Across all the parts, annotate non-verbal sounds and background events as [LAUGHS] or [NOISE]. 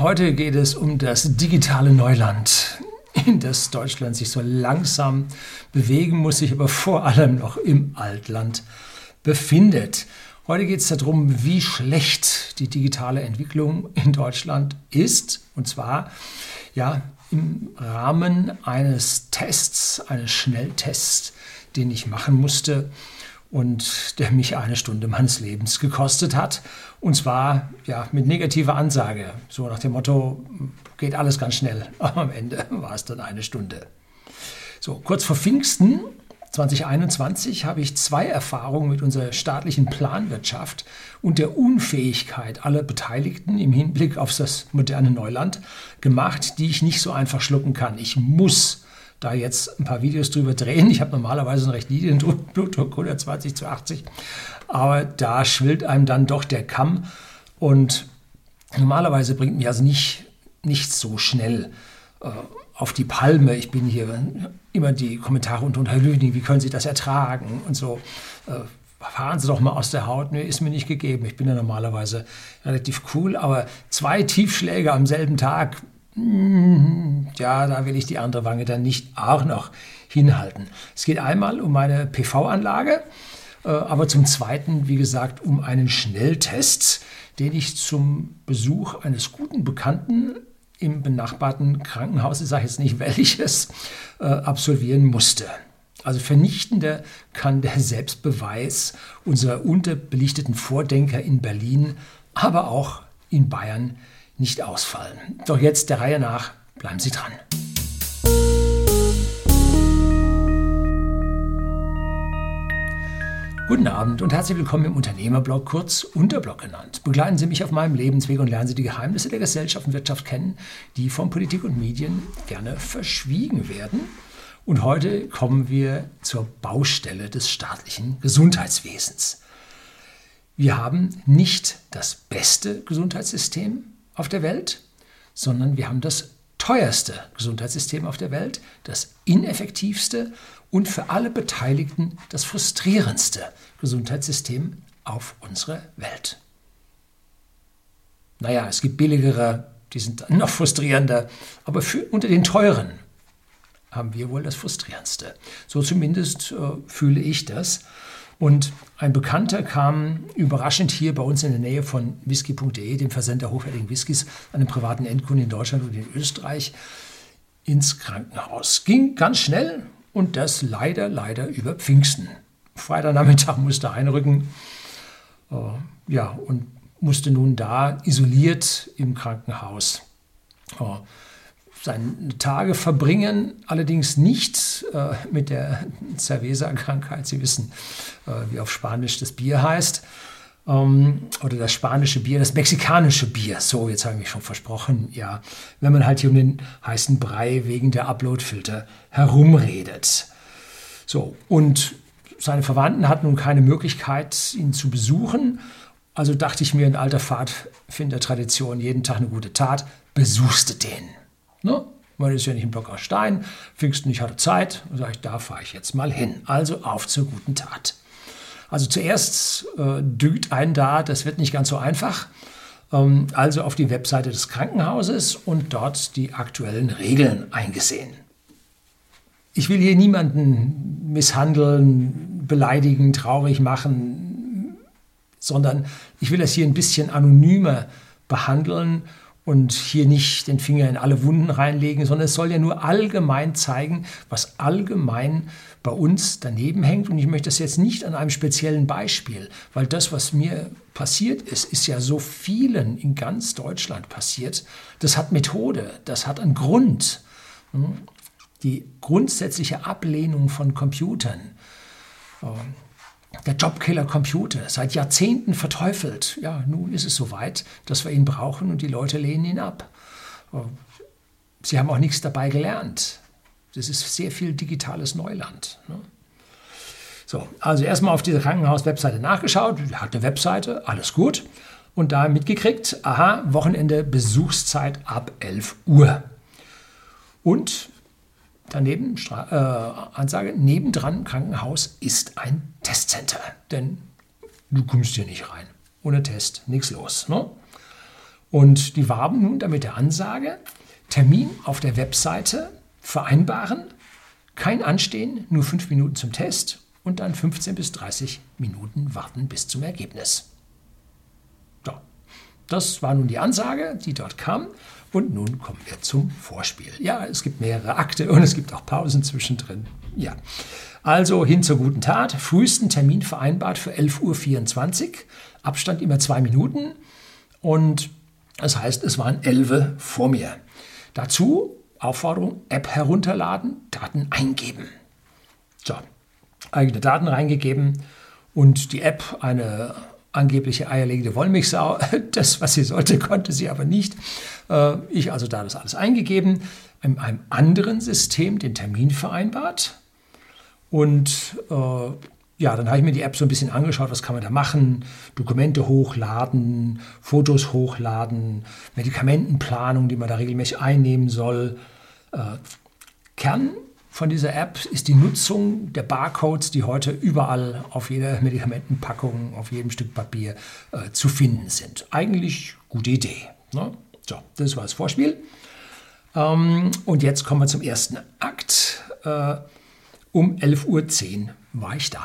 Heute geht es um das digitale Neuland, [LAUGHS] in das Deutschland sich so langsam bewegen muss, sich aber vor allem noch im Altland befindet. Heute geht es darum, wie schlecht die digitale Entwicklung in Deutschland ist. Und zwar ja, im Rahmen eines Tests, eines Schnelltests, den ich machen musste und der mich eine Stunde meines Lebens gekostet hat. Und zwar ja, mit negativer Ansage, so nach dem Motto, geht alles ganz schnell. Aber [LAUGHS] am Ende war es dann eine Stunde. So, kurz vor Pfingsten 2021 habe ich zwei Erfahrungen mit unserer staatlichen Planwirtschaft und der Unfähigkeit aller Beteiligten im Hinblick auf das moderne Neuland gemacht, die ich nicht so einfach schlucken kann. Ich muss da jetzt ein paar Videos drüber drehen. Ich habe normalerweise einen recht niedrigen Blutdruck, 120 zu 80, aber da schwillt einem dann doch der Kamm und normalerweise bringt mich also nicht, nicht so schnell äh, auf die Palme. Ich bin hier immer die Kommentare unter Herr Lüning, wie können Sie das ertragen und so. Äh, fahren Sie doch mal aus der Haut. Nee, ist mir nicht gegeben. Ich bin ja normalerweise relativ cool, aber zwei Tiefschläge am selben Tag ja, da will ich die andere Wange dann nicht auch noch hinhalten. Es geht einmal um meine PV-Anlage, äh, aber zum Zweiten, wie gesagt, um einen Schnelltest, den ich zum Besuch eines guten Bekannten im benachbarten Krankenhaus, ich sage jetzt nicht welches, äh, absolvieren musste. Also vernichtender kann der Selbstbeweis unserer unterbelichteten Vordenker in Berlin, aber auch in Bayern nicht ausfallen. Doch jetzt der Reihe nach, bleiben Sie dran. Guten Abend und herzlich willkommen im Unternehmerblog, kurz Unterblog genannt. Begleiten Sie mich auf meinem Lebensweg und lernen Sie die Geheimnisse der Gesellschaft und Wirtschaft kennen, die von Politik und Medien gerne verschwiegen werden. Und heute kommen wir zur Baustelle des staatlichen Gesundheitswesens. Wir haben nicht das beste Gesundheitssystem, auf der Welt, sondern wir haben das teuerste Gesundheitssystem auf der Welt, das ineffektivste und für alle Beteiligten das frustrierendste Gesundheitssystem auf unserer Welt. Naja, es gibt billigere, die sind noch frustrierender, aber für, unter den teuren haben wir wohl das frustrierendste. So zumindest äh, fühle ich das. Und ein Bekannter kam überraschend hier bei uns in der Nähe von whisky.de, dem Versender hochwertigen Whiskys, einem privaten Endkunden in Deutschland und in Österreich, ins Krankenhaus. Ging ganz schnell und das leider, leider über Pfingsten. Freitagnachmittag [LAUGHS] musste einrücken äh, ja, und musste nun da isoliert im Krankenhaus äh, seine Tage verbringen, allerdings nicht äh, mit der Cerveza-Krankheit. Sie wissen, äh, wie auf Spanisch das Bier heißt. Ähm, oder das spanische Bier, das mexikanische Bier. So, jetzt habe ich mich schon versprochen. Ja, wenn man halt hier um den heißen Brei wegen der Uploadfilter herumredet. So, und seine Verwandten hatten nun keine Möglichkeit, ihn zu besuchen. Also dachte ich mir in alter Pfadfindertradition, jeden Tag eine gute Tat, besuchste den. Ne? Man ist ja nicht im Block aus Stein. Pfingsten, ich hatte Zeit. Und sage ich, da fahre ich jetzt mal hin. Also auf zur guten Tat. Also zuerst äh, düngt einen da, das wird nicht ganz so einfach. Ähm, also auf die Webseite des Krankenhauses und dort die aktuellen Regeln eingesehen. Ich will hier niemanden misshandeln, beleidigen, traurig machen, sondern ich will das hier ein bisschen anonymer behandeln und hier nicht den Finger in alle Wunden reinlegen, sondern es soll ja nur allgemein zeigen, was allgemein bei uns daneben hängt. Und ich möchte das jetzt nicht an einem speziellen Beispiel, weil das, was mir passiert ist, ist ja so vielen in ganz Deutschland passiert. Das hat Methode, das hat einen Grund. Die grundsätzliche Ablehnung von Computern der Jobkiller Computer, seit Jahrzehnten verteufelt. Ja, nun ist es soweit, dass wir ihn brauchen und die Leute lehnen ihn ab. Sie haben auch nichts dabei gelernt. Das ist sehr viel digitales Neuland. Ne? So, also erstmal auf dieser Krankenhaus-Webseite nachgeschaut, hat eine Webseite, alles gut. Und da mitgekriegt, aha, Wochenende Besuchszeit ab 11 Uhr. Und daneben äh, Ansage, nebendran im Krankenhaus ist ein Testcenter. Denn du kommst hier nicht rein. Ohne Test, nichts los. Ne? Und die warben nun damit der Ansage, Termin auf der Webseite vereinbaren, kein Anstehen, nur fünf Minuten zum Test und dann 15 bis 30 Minuten warten bis zum Ergebnis. Das war nun die Ansage, die dort kam. Und nun kommen wir zum Vorspiel. Ja, es gibt mehrere Akte und es gibt auch Pausen zwischendrin. Ja, also hin zur guten Tat. Frühesten Termin vereinbart für 11.24 Uhr. Abstand immer zwei Minuten. Und das heißt, es waren elf vor mir. Dazu Aufforderung, App herunterladen, Daten eingeben. So, eigene Daten reingegeben und die App, eine angebliche eierlegende Wollmilchsau, [LAUGHS] das, was sie sollte, konnte sie aber nicht. Äh, ich also da das alles eingegeben, in einem anderen System den Termin vereinbart und äh, ja, dann habe ich mir die App so ein bisschen angeschaut, was kann man da machen, Dokumente hochladen, Fotos hochladen, Medikamentenplanung, die man da regelmäßig einnehmen soll. Äh, Kern von dieser App ist die Nutzung der Barcodes, die heute überall auf jeder Medikamentenpackung, auf jedem Stück Papier äh, zu finden sind. Eigentlich gute Idee. Ne? So, das war das Vorspiel. Ähm, und jetzt kommen wir zum ersten Akt. Äh, um 11.10 Uhr war ich da.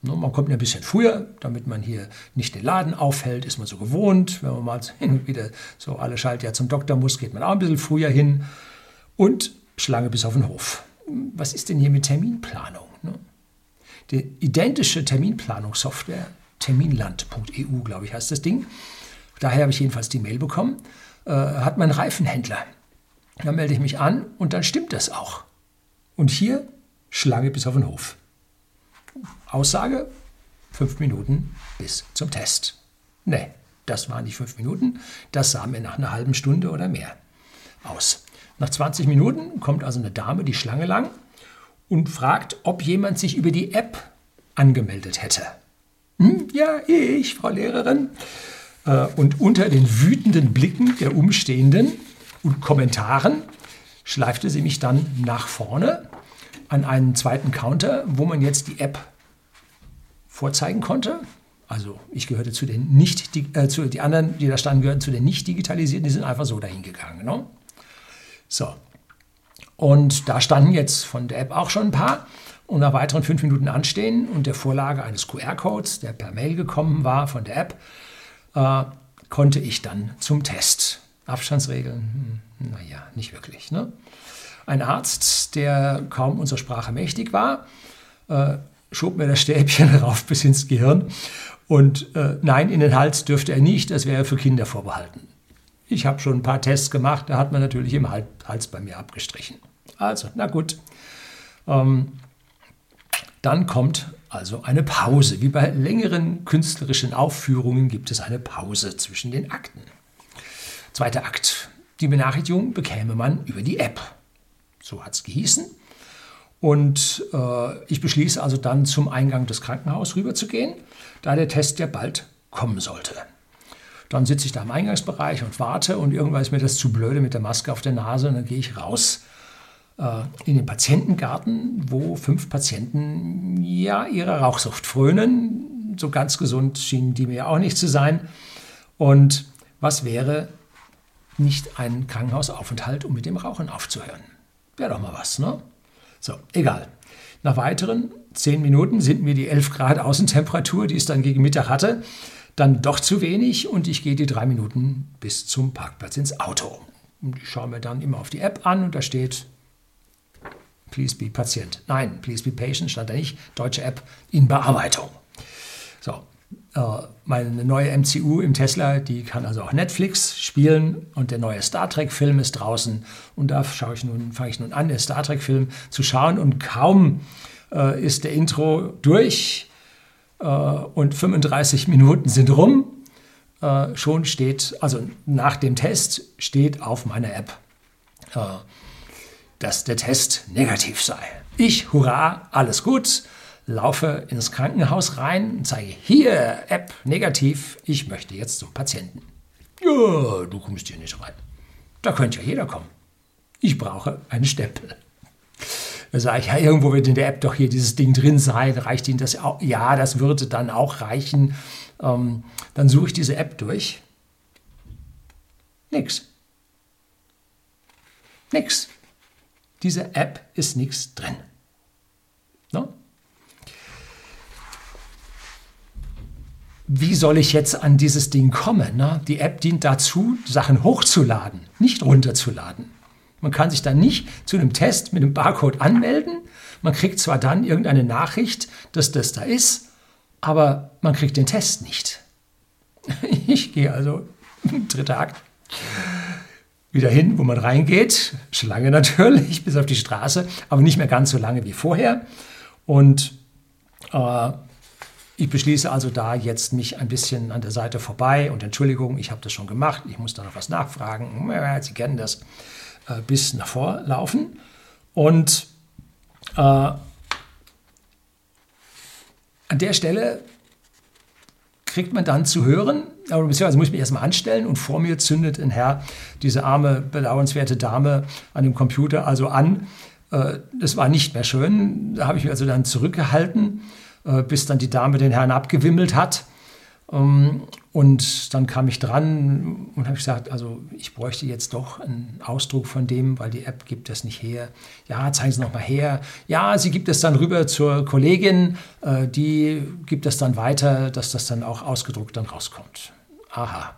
Ne, man kommt ein bisschen früher, damit man hier nicht den Laden aufhält, ist man so gewohnt. Wenn man mal [LAUGHS] hin und wieder so alle Schaltjahr zum Doktor muss, geht man auch ein bisschen früher hin. Und Schlange bis auf den Hof. Was ist denn hier mit Terminplanung? Ne? Die identische Terminplanungssoftware, terminland.eu, glaube ich, heißt das Ding. Daher habe ich jedenfalls die Mail bekommen. Äh, hat mein Reifenhändler. Da melde ich mich an und dann stimmt das auch. Und hier Schlange bis auf den Hof. Aussage, fünf Minuten bis zum Test. Nee, das waren nicht fünf Minuten, das sah mir nach einer halben Stunde oder mehr aus. Nach 20 Minuten kommt also eine Dame die Schlange lang und fragt, ob jemand sich über die App angemeldet hätte. Hm, ja, ich, Frau Lehrerin. Äh, und unter den wütenden Blicken der Umstehenden und Kommentaren schleifte sie mich dann nach vorne an einen zweiten Counter, wo man jetzt die App vorzeigen konnte. Also ich gehörte zu den nicht, äh, zu, die anderen, die da standen, gehörten zu den nicht digitalisierten, die sind einfach so dahin gegangen. Ne? So. Und da standen jetzt von der App auch schon ein paar. Und nach weiteren fünf Minuten Anstehen und der Vorlage eines QR-Codes, der per Mail gekommen war von der App, äh, konnte ich dann zum Test. Abstandsregeln, hm, naja, nicht wirklich. Ne? Ein Arzt, der kaum unserer Sprache mächtig war, äh, schob mir das Stäbchen [LAUGHS] rauf bis ins Gehirn. Und äh, nein, in den Hals dürfte er nicht, das wäre für Kinder vorbehalten. Ich habe schon ein paar Tests gemacht, da hat man natürlich im Hals bei mir abgestrichen. Also, na gut. Ähm, dann kommt also eine Pause. Wie bei längeren künstlerischen Aufführungen gibt es eine Pause zwischen den Akten. Zweiter Akt. Die Benachrichtigung bekäme man über die App. So hat es gehießen. Und äh, ich beschließe also dann zum Eingang des Krankenhauses rüberzugehen, da der Test ja bald kommen sollte. Dann sitze ich da im Eingangsbereich und warte und irgendwann ist mir das zu blöde mit der Maske auf der Nase und dann gehe ich raus äh, in den Patientengarten, wo fünf Patienten ja ihrer Rauchsucht frönen. So ganz gesund schienen die mir auch nicht zu sein. Und was wäre nicht ein Krankenhausaufenthalt, um mit dem Rauchen aufzuhören? Wäre doch mal was, ne? So, egal. Nach weiteren zehn Minuten sind mir die 11 Grad Außentemperatur, die es dann gegen Mittag hatte, dann doch zu wenig und ich gehe die drei Minuten bis zum Parkplatz ins Auto. Und ich schaue mir dann immer auf die App an und da steht Please be Patient. Nein, Please be Patient stand da nicht. Deutsche App in Bearbeitung. So, äh, meine neue MCU im Tesla, die kann also auch Netflix spielen und der neue Star Trek-Film ist draußen. Und da schaue ich nun, fange ich nun an, den Star Trek-Film zu schauen und kaum äh, ist der Intro durch und 35 Minuten sind rum. Äh, schon steht, also nach dem Test steht auf meiner App, äh, dass der Test negativ sei. Ich, hurra, alles gut laufe ins Krankenhaus rein und zeige, hier, App, negativ, ich möchte jetzt zum Patienten. Ja, du kommst hier nicht rein. Da könnte ja jeder kommen. Ich brauche einen Stempel. Da sage ich, ja, irgendwo wird in der App doch hier dieses Ding drin sein. Reicht Ihnen das auch? Ja, das würde dann auch reichen. Ähm, dann suche ich diese App durch. Nix. Nix. Diese App ist nichts drin. No? Wie soll ich jetzt an dieses Ding kommen? Ne? Die App dient dazu, Sachen hochzuladen, nicht runterzuladen. Man kann sich dann nicht zu einem Test mit einem Barcode anmelden. Man kriegt zwar dann irgendeine Nachricht, dass das da ist, aber man kriegt den Test nicht. [LAUGHS] Ich gehe also, [LAUGHS] dritter Akt, wieder hin, wo man reingeht. Schlange natürlich, [LAUGHS] bis auf die Straße, aber nicht mehr ganz so lange wie vorher. Und äh, ich beschließe also da jetzt mich ein bisschen an der Seite vorbei und Entschuldigung, ich habe das schon gemacht, ich muss da noch was nachfragen. Sie kennen das, äh, bis nach vorlaufen. Und äh, an der Stelle kriegt man dann zu hören, aber beziehungsweise muss ich mich erstmal anstellen und vor mir zündet ein Herr diese arme, bedauernswerte Dame an dem Computer also an. Äh, das war nicht mehr schön. Da habe ich mich also dann zurückgehalten, äh, bis dann die Dame den Herrn abgewimmelt hat. Ähm, und dann kam ich dran und habe gesagt, also ich bräuchte jetzt doch einen Ausdruck von dem, weil die App gibt das nicht her. Ja, zeigen Sie noch mal her. Ja, sie gibt es dann rüber zur Kollegin, äh, die gibt es dann weiter, dass das dann auch ausgedruckt dann rauskommt. Aha.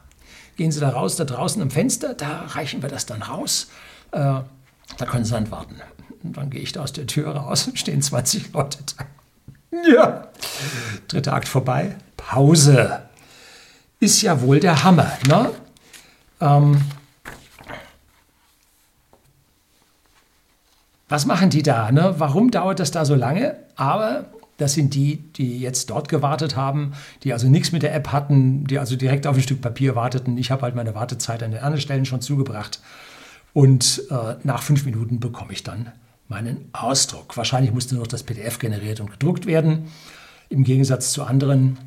Gehen Sie da raus, da draußen am Fenster, da reichen wir das dann raus. Äh, da können Sie dann warten. Und dann gehe ich da aus der Tür raus und stehen 20 Leute da. [LAUGHS] Ja. Dritter Akt vorbei. Pause ist ja wohl der Hammer. Ne? Ähm, was machen die da? Ne? Warum dauert das da so lange? Aber das sind die, die jetzt dort gewartet haben, die also nichts mit der App hatten, die also direkt auf ein Stück Papier warteten. Ich habe halt meine Wartezeit an den anderen Stellen schon zugebracht. Und äh, nach fünf Minuten bekomme ich dann meinen Ausdruck. Wahrscheinlich musste noch das PDF generiert und gedruckt werden. Im Gegensatz zu anderen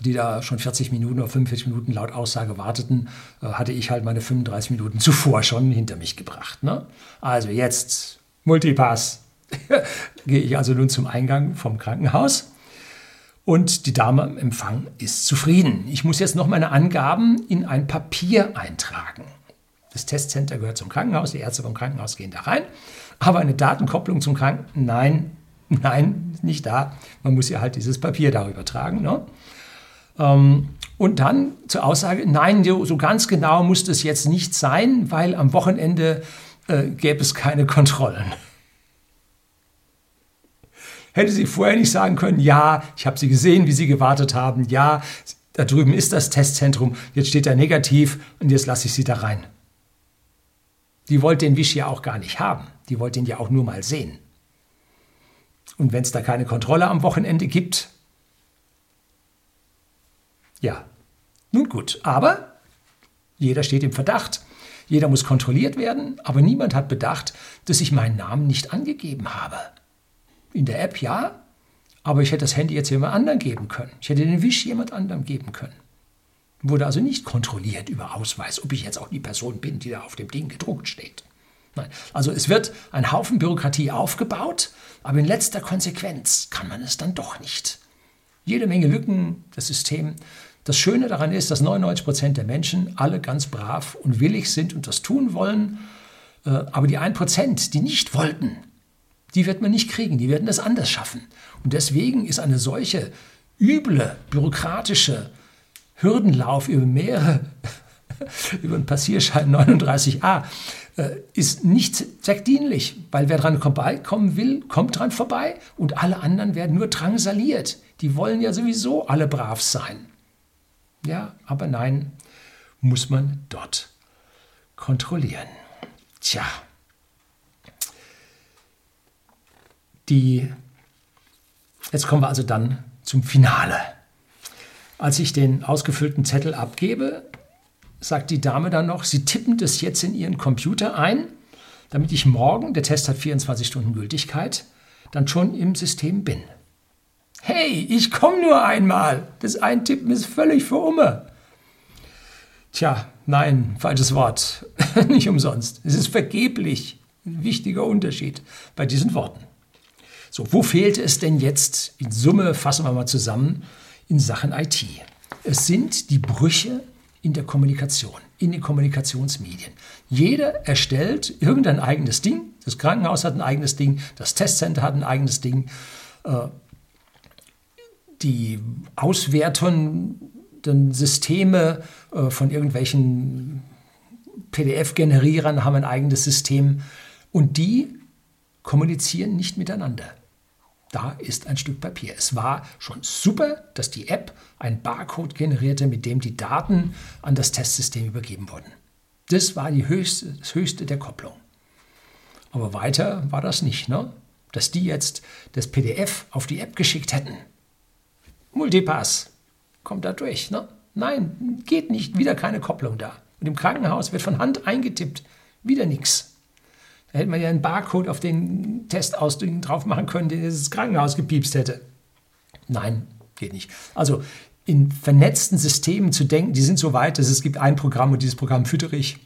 die da schon 40 Minuten oder 45 Minuten laut Aussage warteten, äh, hatte ich halt meine 35 Minuten zuvor schon hinter mich gebracht. Ne? Also jetzt Multipass. [LAUGHS] Gehe ich also nun zum Eingang vom Krankenhaus und die Dame am Empfang ist zufrieden. Ich muss jetzt noch meine Angaben in ein Papier eintragen. Das Testcenter gehört zum Krankenhaus, die Ärzte vom Krankenhaus gehen da rein, aber eine Datenkopplung zum Krankenhaus, nein, [LAUGHS] nein, nicht da. Man muss ja halt dieses Papier darüber tragen. Ne? Ähm, und dann zur Aussage, nein, so ganz genau muss das jetzt nicht sein, weil am Wochenende äh, gäbe es keine Kontrollen. [LAUGHS] Hätte sie vorher nicht sagen können, ja, ich habe sie gesehen, wie sie gewartet haben, ja, da drüben ist das Testzentrum, jetzt steht da negativ und jetzt lasse ich sie da rein. Die wollte den Wisch ja auch gar nicht haben, die wollte ihn ja auch nur mal sehen. Und wenn es da keine Kontrolle am Wochenende gibt, ja, nun gut, aber jeder steht im Verdacht, jeder muss kontrolliert werden, aber niemand hat bedacht, dass ich meinen Namen nicht angegeben habe. In der App ja, aber ich hätte das Handy jetzt jemand anderem geben können. Ich hätte den Wisch jemand anderem geben können. Wurde also nicht kontrolliert über Ausweis, ob ich jetzt auch die Person bin, die da auf dem Ding gedruckt steht. Nein. Also es wird ein Haufen Bürokratie aufgebaut, aber in letzter Konsequenz kann man es dann doch nicht. Jede Menge Lücken, das System das Schöne daran ist, dass 99 Prozent der Menschen alle ganz brav und willig sind und das tun wollen. Äh, aber die 1 Prozent, die nicht wollten, die wird man nicht kriegen, die werden das anders schaffen. Und deswegen ist eine solche üble, bürokratische Hürdenlauf über mehrere, [LAUGHS] über den Passierschein 39a, äh, ist nicht zweckdienlich, weil wer dran vorbeikommen will, kommt dran vorbei und alle anderen werden nur drangsaliert. Die wollen ja sowieso alle brav sein. Ja, aber nein, muss man dort kontrollieren. Tja, die, jetzt kommen wir also dann zum Finale. Als ich den ausgefüllten Zettel abgebe, sagt die Dame dann noch, Sie tippen das jetzt in Ihren Computer ein, damit ich morgen, der Test hat 24 Stunden Gültigkeit, dann schon im System bin. Hey, ich komme nur einmal. Das Eintippen ist völlig für Umme. Tja, nein, falsches Wort. [LAUGHS] Nicht umsonst. Es ist vergeblich. Ein wichtiger Unterschied bei diesen Worten. So, wo fehlt es denn jetzt? In Summe fassen wir mal zusammen in Sachen IT. Es sind die Brüche in der Kommunikation. in den Kommunikationsmedien. Jeder erstellt irgendein eigenes Ding. Das Krankenhaus hat ein eigenes Ding, das Testcenter hat ein eigenes Ding. Äh, die auswertenden Systeme äh, von irgendwelchen PDF-Generierern haben ein eigenes System und die kommunizieren nicht miteinander. Da ist ein Stück Papier. Es war schon super, dass die App einen Barcode generierte, mit dem die Daten an das Testsystem übergeben wurden. Das war die höchste, das höchste der Kopplung. Aber weiter war das nicht, ne? dass die jetzt das PDF auf die App geschickt hätten. Multipass, kommt da durch. Ne? Nein, geht nicht, wieder keine Kopplung da. Und im Krankenhaus wird von Hand eingetippt, wieder nichts. Da hätte man ja einen Barcode auf den Testausdrücken drauf machen können, der das Krankenhaus gepiepst hätte. Nein, geht nicht. Also in vernetzten Systemen zu denken, die sind so weit, dass es gibt ein Programm und dieses Programm füttere ich.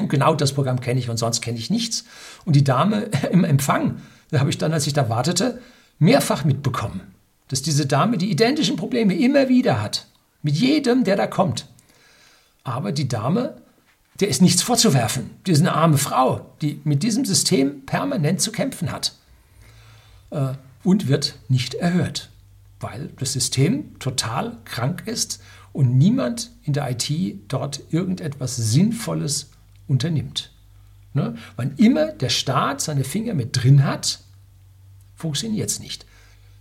Und genau das Programm kenne ich und sonst kenne ich nichts. Und die Dame [LAUGHS] im Empfang, da habe ich dann, als ich da wartete, mehrfach mitbekommen, dass diese Dame die identischen Probleme immer wieder hat. Mit jedem, der da kommt. Aber die Dame der ist nichts vorzuwerfen. Die ist eine arme Frau, die mit diesem System permanent zu kämpfen hat äh, und wird nicht erhört, weil das System total krank ist und niemand in der IT dort irgendetwas Sinnvolles unternimmt. Ne? Wann immer der Staat seine Finger mit drin hat, funktioniert es nicht.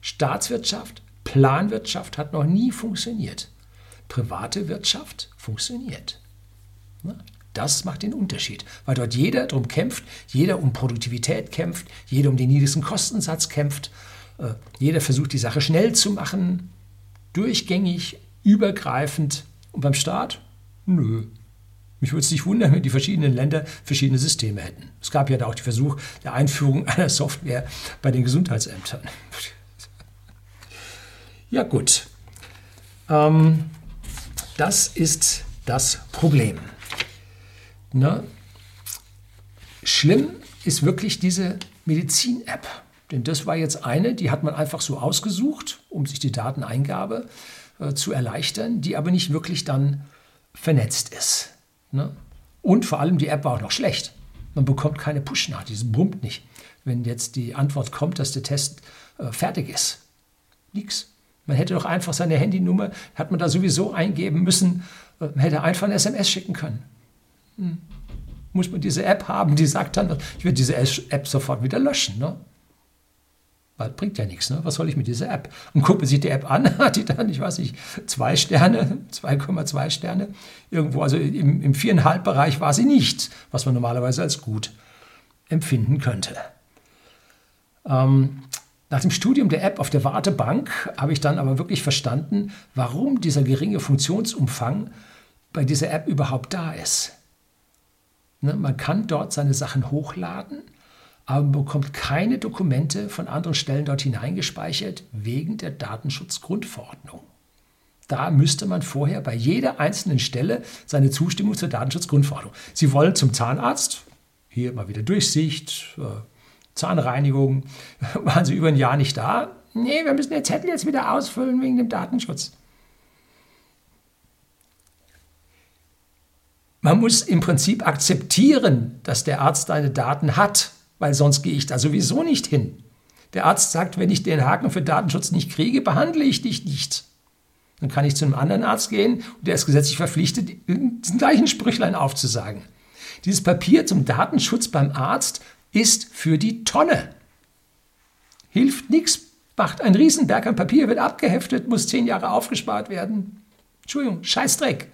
Staatswirtschaft, Planwirtschaft hat noch nie funktioniert. Private Wirtschaft funktioniert. Ne? Das macht den Unterschied, weil dort jeder darum kämpft, jeder um Produktivität kämpft, jeder um den niedrigsten Kostensatz kämpft, äh, jeder versucht die Sache schnell zu machen, durchgängig, übergreifend. Und beim Staat? Nö. Mich würde es nicht wundern, wenn die verschiedenen Länder verschiedene Systeme hätten. Es gab ja da auch den Versuch der Einführung [LAUGHS] einer Software bei den Gesundheitsämtern. [LAUGHS] Ja gut, ähm, das ist das Problem. Ne? Schlimm ist wirklich diese Medizin-App. Denn das war jetzt eine, die hat man einfach so ausgesucht, um sich die Dateneingabe äh, zu erleichtern, die aber nicht wirklich dann vernetzt ist. Ne? Und vor allem die App war auch noch schlecht. Man bekommt keine Push-Nachricht, die brummt nicht, wenn jetzt die Antwort kommt, dass der Test äh, fertig ist. Nix. Man hätte doch einfach seine Handynummer, hat man da sowieso eingeben müssen, äh, hätte einfach ein SMS schicken können. Muss man diese App haben, die sagt dann, ich werde diese App sofort wieder löschen. Ne? Weil bringt ja nichts. Ne? Was soll ich mit dieser App? Und guckt man sich die App an, [LAUGHS] hat die dann, ich weiß nicht, zwei Sterne, [LAUGHS] 2,2 Sterne. Irgendwo, also im, im viereinhalb Bereich war sie nicht, was man normalerweise als gut empfinden könnte. Ähm, nach dem Studium der App auf der Wartebank habe ich dann aber wirklich verstanden, warum dieser geringe Funktionsumfang bei dieser App überhaupt da ist. Ne, man kann dort seine Sachen hochladen, aber man bekommt keine Dokumente von anderen Stellen dort hineingespeichert wegen der Datenschutzgrundverordnung. Da müsste man vorher bei jeder einzelnen Stelle seine Zustimmung zur Datenschutzgrundverordnung. Sie wollen zum Zahnarzt, hier mal wieder Durchsicht, äh, Zahnreinigung, [LAUGHS] waren Sie über ein Jahr nicht da? Nee, wir müssen den Zettel jetzt wieder ausfüllen wegen dem Datenschutz. Man muss im Prinzip akzeptieren, dass der Arzt deine Daten hat, weil sonst gehe ich da sowieso nicht hin. Der Arzt sagt, wenn ich den Haken für Datenschutz nicht kriege, behandle ich dich nicht. Dann kann ich zu einem anderen Arzt gehen und der ist gesetzlich verpflichtet, diesen gleichen Sprüchlein aufzusagen. Dieses Papier zum Datenschutz beim Arzt ist für die Tonne. Hilft nichts, macht ein Riesenberg an Papier, wird abgeheftet, muss zehn Jahre aufgespart werden. Entschuldigung, Scheißdreck.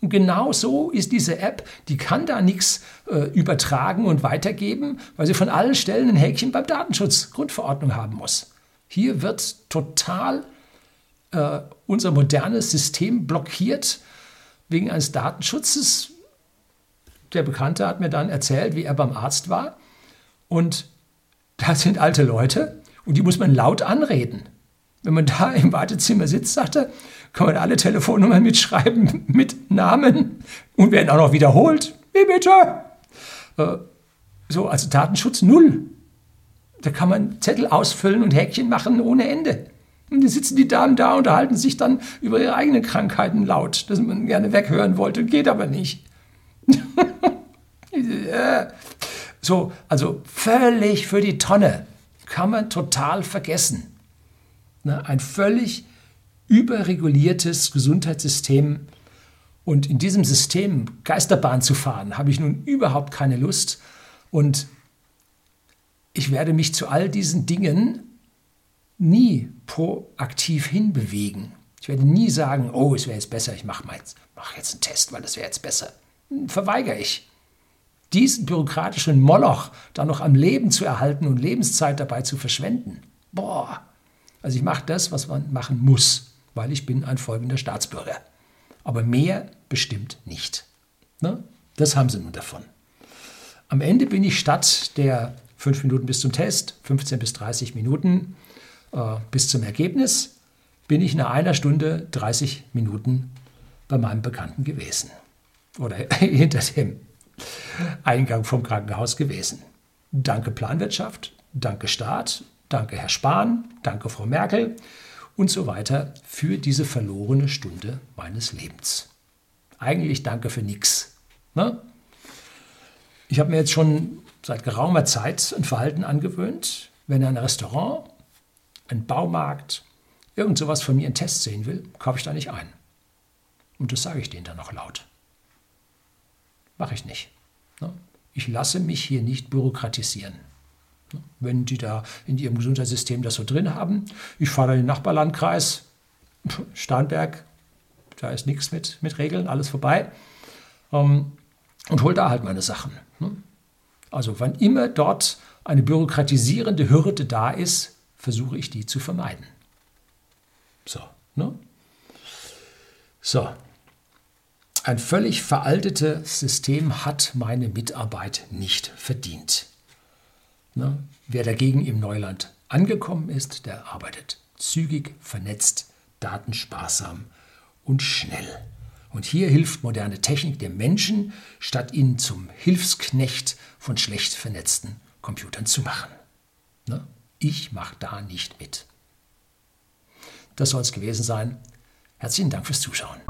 Und genau so ist diese App, die kann da nichts äh, übertragen und weitergeben, weil sie von allen Stellen ein Häkchen beim Datenschutz Grundverordnung haben muss. Hier wird total äh, unser modernes System blockiert wegen eines Datenschutzes. Der Bekannte hat mir dann erzählt, wie er beim Arzt war. Und da sind alte Leute und die muss man laut anreden. Wenn man da im Wartezimmer sitzt, sagt er, kann man alle Telefonnummern mitschreiben [LAUGHS] mit Namen und werden auch noch wiederholt. Wie bitte? Äh, so, also Datenschutz null. Da kann man Zettel ausfüllen und Häkchen machen ohne Ende. Und die sitzen die Damen da, unterhalten sich dann über ihre eigenen Krankheiten laut, das man gerne weghören wollte, geht aber nicht. [LAUGHS] so, also völlig für die Tonne. Kann man total vergessen. Ne, ein völlig überreguliertes Gesundheitssystem. Und in diesem System Geisterbahn zu fahren, habe ich nun überhaupt keine Lust. Und ich werde mich zu all diesen Dingen nie proaktiv hinbewegen. Ich werde nie sagen, oh, es wäre jetzt besser, ich mache jetzt, mach jetzt einen Test, weil das wäre jetzt besser. Verweigere ich. Diesen bürokratischen Moloch da noch am Leben zu erhalten und Lebenszeit dabei zu verschwenden. Boah. Also ich mache das, was man machen muss, weil ich bin ein folgender Staatsbürger. Aber mehr bestimmt nicht. Ne? Das haben sie nun davon. Am Ende bin ich statt der fünf Minuten bis zum Test, 15 bis 30 Minuten äh, bis zum Ergebnis, bin ich nach einer Stunde 30 Minuten bei meinem Bekannten gewesen. Oder [LAUGHS] hinter dem Eingang vom Krankenhaus gewesen. Danke Planwirtschaft, danke Staat, danke Herr Spahn, danke Frau Merkel und so weiter für diese verlorene Stunde meines Lebens. Eigentlich danke für nichts. Ne? Ich habe mir jetzt schon seit geraumer Zeit ein Verhalten angewöhnt, wenn ein Restaurant, ein Baumarkt, irgend sowas von mir einen Test sehen will, kaufe ich da nicht ein. Und das sage ich denen dann noch laut. Mache ich nicht. Ne? Ich lasse mich hier nicht bürokratisieren. Wenn die da in ihrem Gesundheitssystem das so drin haben, ich fahre in den Nachbarlandkreis, Starnberg, da ist nichts mit, mit Regeln, alles vorbei, ähm, und hole da halt meine Sachen. Ne? Also wann immer dort eine bürokratisierende Hürde da ist, versuche ich die zu vermeiden. So, ne? So. Ein völlig veraltetes System hat meine Mitarbeit nicht verdient. Ne? Wer dagegen im Neuland angekommen ist, der arbeitet zügig, vernetzt, datensparsam und schnell. Und hier hilft moderne Technik dem Menschen, statt ihn zum Hilfsknecht von schlecht vernetzten Computern zu machen. Ne? Ich mache da nicht mit. Das soll es gewesen sein. Herzlichen Dank fürs Zuschauen.